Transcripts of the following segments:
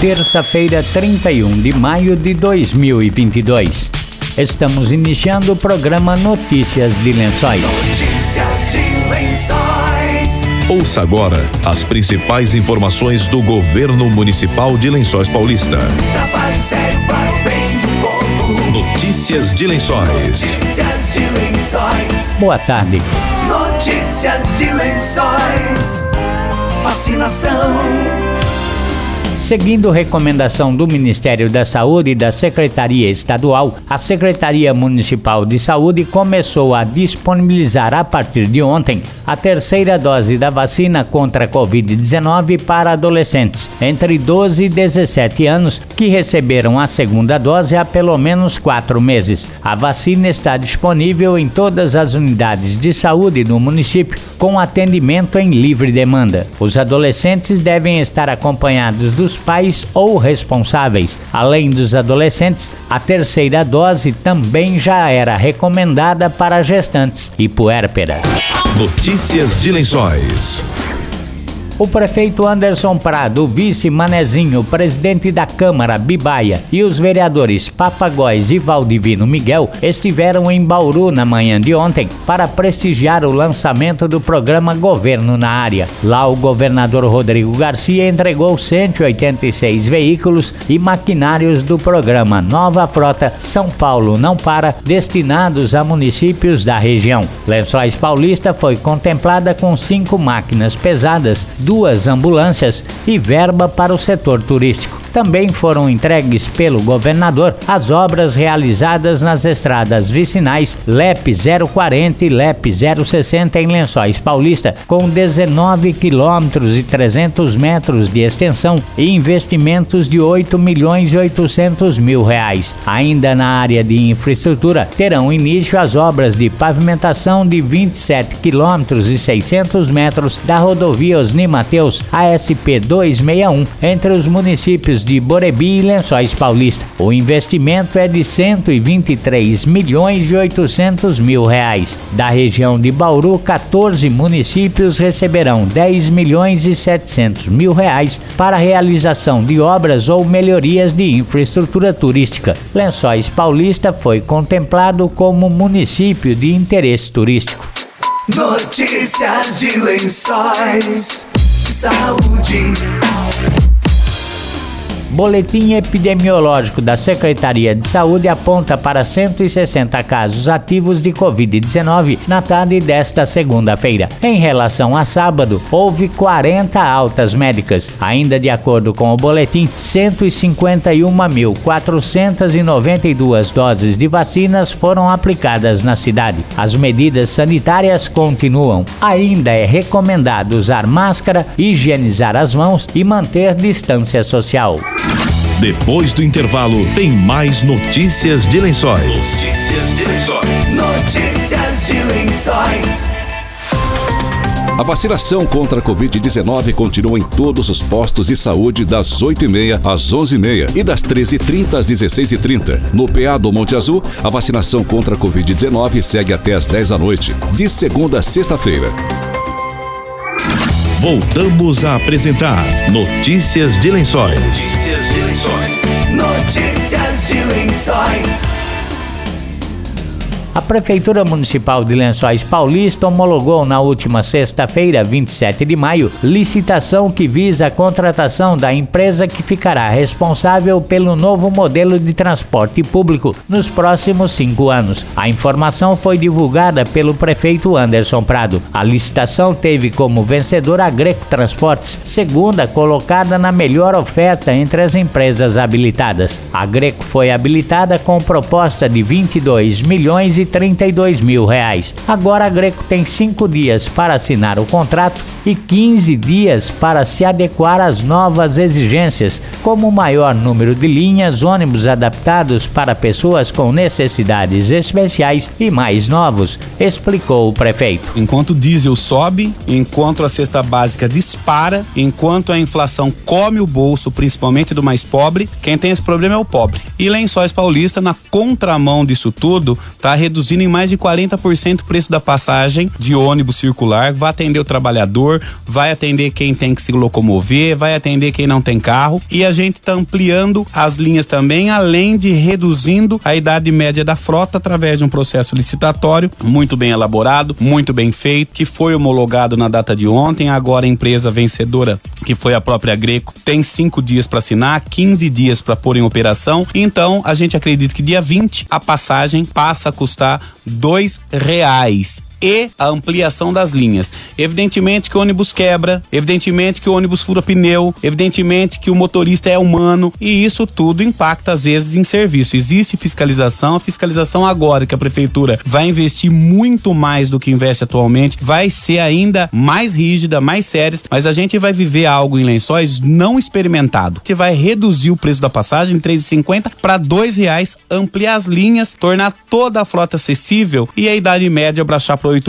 terça-feira, 31 de maio de 2022. Estamos iniciando o programa Notícias de Lençóis. Notícias de Lençóis. Ouça agora as principais informações do governo municipal de Lençóis Paulista. Trabalho sério para o bem do povo. Notícias de Lençóis. Notícias de Lençóis. Boa tarde. Notícias de Lençóis. Vacinação. Seguindo recomendação do Ministério da Saúde e da Secretaria Estadual, a Secretaria Municipal de Saúde começou a disponibilizar a partir de ontem a terceira dose da vacina contra a Covid-19 para adolescentes entre 12 e 17 anos que receberam a segunda dose há pelo menos quatro meses. A vacina está disponível em todas as unidades de saúde do município, com atendimento em livre demanda. Os adolescentes devem estar acompanhados dos pais ou responsáveis. Além dos adolescentes, a terceira dose também já era recomendada para gestantes e puérperas. Notícias de Lençóis. O prefeito Anderson Prado, o vice Manezinho, presidente da Câmara Bibaia e os vereadores Papagóis e Valdivino Miguel estiveram em Bauru na manhã de ontem para prestigiar o lançamento do programa Governo na Área. Lá, o governador Rodrigo Garcia entregou 186 veículos e maquinários do programa Nova Frota São Paulo Não Para, destinados a municípios da região. Lençóis Paulista foi contemplada com cinco máquinas pesadas duas ambulâncias e verba para o setor turístico. Também foram entregues pelo governador as obras realizadas nas estradas vicinais LEP 040 e LEP 060 em Lençóis Paulista, com 19 quilômetros e 300 metros de extensão e investimentos de 8 milhões e 800 mil reais. Ainda na área de infraestrutura, terão início as obras de pavimentação de 27 quilômetros e 600 metros da rodovia Osni Mateus ASP 261 entre os municípios de Borebi e Lençóis Paulista. O investimento é de 123 milhões e 800 mil reais. Da região de Bauru, 14 municípios receberão 10 milhões e 700 mil reais para a realização de obras ou melhorias de infraestrutura turística. Lençóis Paulista foi contemplado como município de interesse turístico. Notícias de Lençóis. Saúde. Boletim epidemiológico da Secretaria de Saúde aponta para 160 casos ativos de Covid-19 na tarde desta segunda-feira. Em relação a sábado, houve 40 altas médicas. Ainda de acordo com o boletim, 151.492 doses de vacinas foram aplicadas na cidade. As medidas sanitárias continuam. Ainda é recomendado usar máscara, higienizar as mãos e manter distância social. Depois do intervalo, tem mais notícias de Lençóis. Notícias de Lençóis. Notícias de Lençóis. A vacinação contra a Covid-19 continua em todos os postos de saúde das 8h30 às 11h30 e das 13h30 às 16h30. No PA do Monte Azul, a vacinação contra a Covid-19 segue até às 10 da noite, de segunda a sexta-feira. Voltamos a apresentar Notícias de Lençóis. Notícias de Lençóis. Notícias de Lençóis. A Prefeitura Municipal de Lençóis Paulista homologou na última sexta-feira, 27 de maio, licitação que visa a contratação da empresa que ficará responsável pelo novo modelo de transporte público nos próximos cinco anos. A informação foi divulgada pelo prefeito Anderson Prado. A licitação teve como vencedor a Greco Transportes, segunda colocada na melhor oferta entre as empresas habilitadas. A Greco foi habilitada com proposta de 22 milhões e 32 mil reais. Agora a Greco tem cinco dias para assinar o contrato e 15 dias para se adequar às novas exigências, como maior número de linhas, ônibus adaptados para pessoas com necessidades especiais e mais novos, explicou o prefeito. Enquanto o diesel sobe, enquanto a cesta básica dispara, enquanto a inflação come o bolso, principalmente do mais pobre, quem tem esse problema é o pobre. E Lençóis Paulista, na contramão disso tudo, está reduzindo em mais de 40% o preço da passagem de ônibus circular, vai atender o trabalhador, vai atender quem tem que se locomover, vai atender quem não tem carro e a gente está ampliando as linhas também, além de reduzindo a idade média da frota através de um processo licitatório muito bem elaborado, muito bem feito, que foi homologado na data de ontem. Agora a empresa vencedora, que foi a própria Greco, tem cinco dias para assinar, 15 dias para pôr em operação. Então a gente acredita que dia 20 a passagem passa a custar dois reais e a ampliação das linhas. Evidentemente que o ônibus quebra, evidentemente que o ônibus fura pneu, evidentemente que o motorista é humano e isso tudo impacta às vezes em serviço. Existe fiscalização, a fiscalização agora que a prefeitura vai investir muito mais do que investe atualmente, vai ser ainda mais rígida, mais séria, mas a gente vai viver algo em lençóis não experimentado, que vai reduzir o preço da passagem de 3,50 para dois reais, ampliar as linhas, tornar toda a frota acessível e a idade média para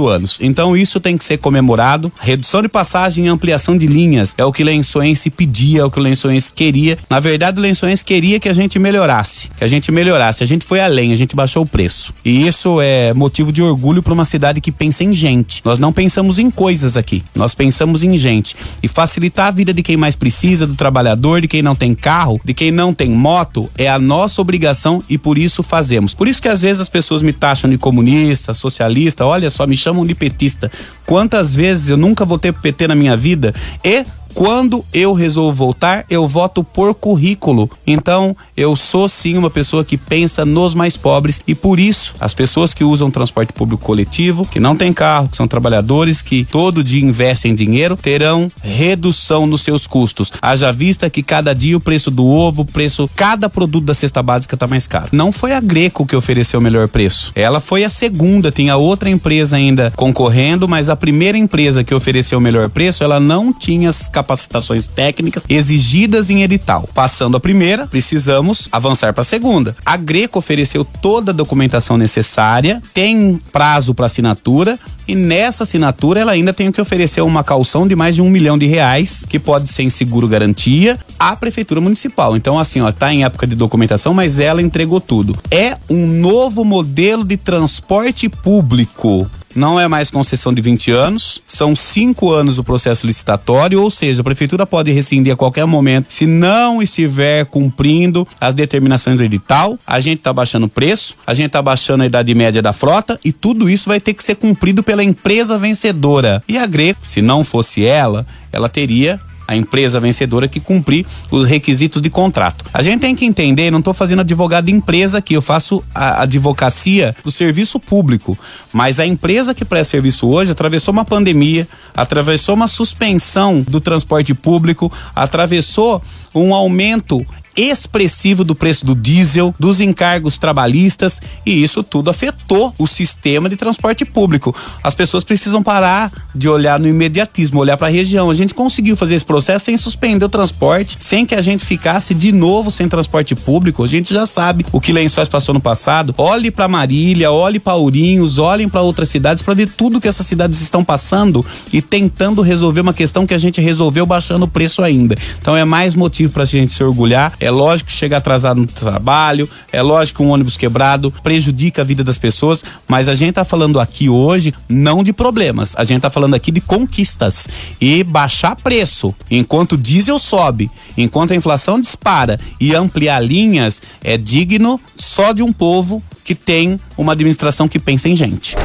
anos. Então isso tem que ser comemorado. Redução de passagem e ampliação de linhas é o que Lençoense pedia, é o que o Lençoense queria. Na verdade, o Lençoense queria que a gente melhorasse, que a gente melhorasse. A gente foi além, a gente baixou o preço. E isso é motivo de orgulho para uma cidade que pensa em gente. Nós não pensamos em coisas aqui, nós pensamos em gente. E facilitar a vida de quem mais precisa, do trabalhador, de quem não tem carro, de quem não tem moto, é a nossa obrigação e por isso fazemos. Por isso que às vezes as pessoas me taxam de comunista, socialista, olha só, me chamam de petista. Quantas vezes eu nunca votei PT na minha vida e quando eu resolvo voltar, eu voto por currículo. Então, eu sou sim uma pessoa que pensa nos mais pobres e por isso as pessoas que usam transporte público coletivo, que não têm carro, que são trabalhadores, que todo dia investem dinheiro, terão redução nos seus custos. Haja vista que cada dia o preço do ovo, o preço, cada produto da cesta básica está mais caro. Não foi a Greco que ofereceu o melhor preço. Ela foi a segunda, tinha outra empresa ainda concorrendo, mas a primeira empresa que ofereceu o melhor preço, ela não tinha as capacitações técnicas exigidas em edital. Passando a primeira, precisamos avançar para a segunda. A Greco ofereceu toda a documentação necessária, tem prazo para assinatura e nessa assinatura ela ainda tem que oferecer uma calção de mais de um milhão de reais, que pode ser em seguro garantia, à prefeitura municipal. Então, assim, ó, tá em época de documentação, mas ela entregou tudo. É um novo modelo de transporte público não é mais concessão de 20 anos, são cinco anos o processo licitatório, ou seja, a prefeitura pode rescindir a qualquer momento se não estiver cumprindo as determinações do edital. A gente está baixando o preço, a gente está baixando a idade média da frota e tudo isso vai ter que ser cumprido pela empresa vencedora. E a Greco, se não fosse ela, ela teria a empresa vencedora que cumprir os requisitos de contrato. A gente tem que entender, não estou fazendo advogado de empresa aqui, eu faço a advocacia do serviço público, mas a empresa que presta serviço hoje atravessou uma pandemia, atravessou uma suspensão do transporte público, atravessou um aumento expressivo do preço do diesel, dos encargos trabalhistas e isso tudo afetou o sistema de transporte público. As pessoas precisam parar de olhar no imediatismo, olhar para a região. A gente conseguiu fazer esse processo sem suspender o transporte, sem que a gente ficasse de novo sem transporte público. A gente já sabe o que Lençóis passou no passado. Olhe para Marília, olhe para Ourinhos, olhem para outras cidades para ver tudo que essas cidades estão passando e tentando resolver uma questão que a gente resolveu baixando o preço ainda. Então é mais motivo para a gente se orgulhar é lógico que chega atrasado no trabalho, é lógico que um ônibus quebrado prejudica a vida das pessoas, mas a gente tá falando aqui hoje não de problemas, a gente tá falando aqui de conquistas e baixar preço enquanto o diesel sobe, enquanto a inflação dispara e ampliar linhas é digno só de um povo que tem uma administração que pensa em gente.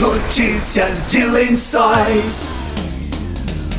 Notícias de Lençóis.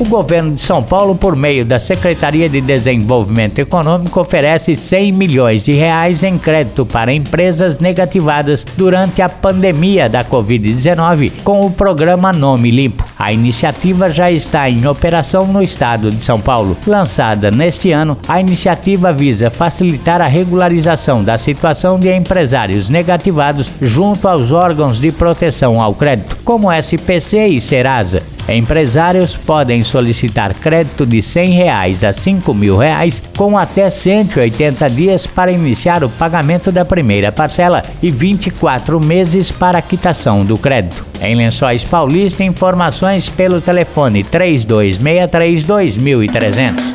O governo de São Paulo, por meio da Secretaria de Desenvolvimento Econômico, oferece 100 milhões de reais em crédito para empresas negativadas durante a pandemia da Covid-19 com o programa Nome Limpo. A iniciativa já está em operação no estado de São Paulo. Lançada neste ano, a iniciativa visa facilitar a regularização da situação de empresários negativados junto aos órgãos de proteção ao crédito, como SPC e Serasa. Empresários podem solicitar crédito de 100 reais a 5 mil reais, com até 180 dias para iniciar o pagamento da primeira parcela e 24 meses para a quitação do crédito. Em Lençóis Paulista, informações pelo telefone 3263 2300.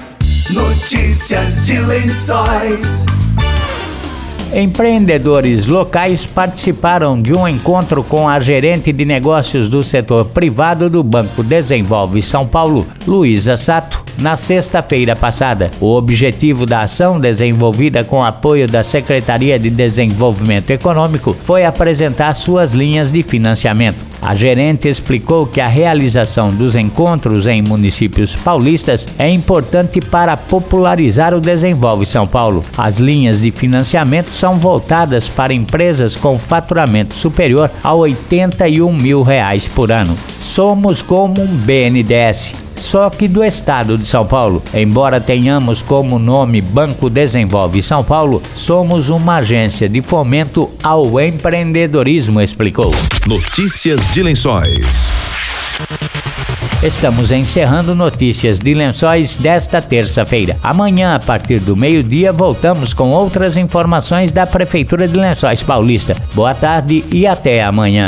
Notícias de Lençóis. Empreendedores locais participaram de um encontro com a gerente de negócios do setor privado do Banco Desenvolve São Paulo, Luísa Sato, na sexta-feira passada. O objetivo da ação, desenvolvida com apoio da Secretaria de Desenvolvimento Econômico, foi apresentar suas linhas de financiamento. A gerente explicou que a realização dos encontros em municípios paulistas é importante para popularizar o Desenvolve São Paulo. As linhas de financiamento são voltadas para empresas com faturamento superior a 81 mil reais por ano. Somos como um BNDES só que do estado de São Paulo. Embora tenhamos como nome Banco Desenvolve São Paulo, somos uma agência de fomento ao empreendedorismo, explicou. Notícias de Lençóis. Estamos encerrando notícias de lençóis desta terça-feira. Amanhã, a partir do meio-dia, voltamos com outras informações da Prefeitura de Lençóis Paulista. Boa tarde e até amanhã.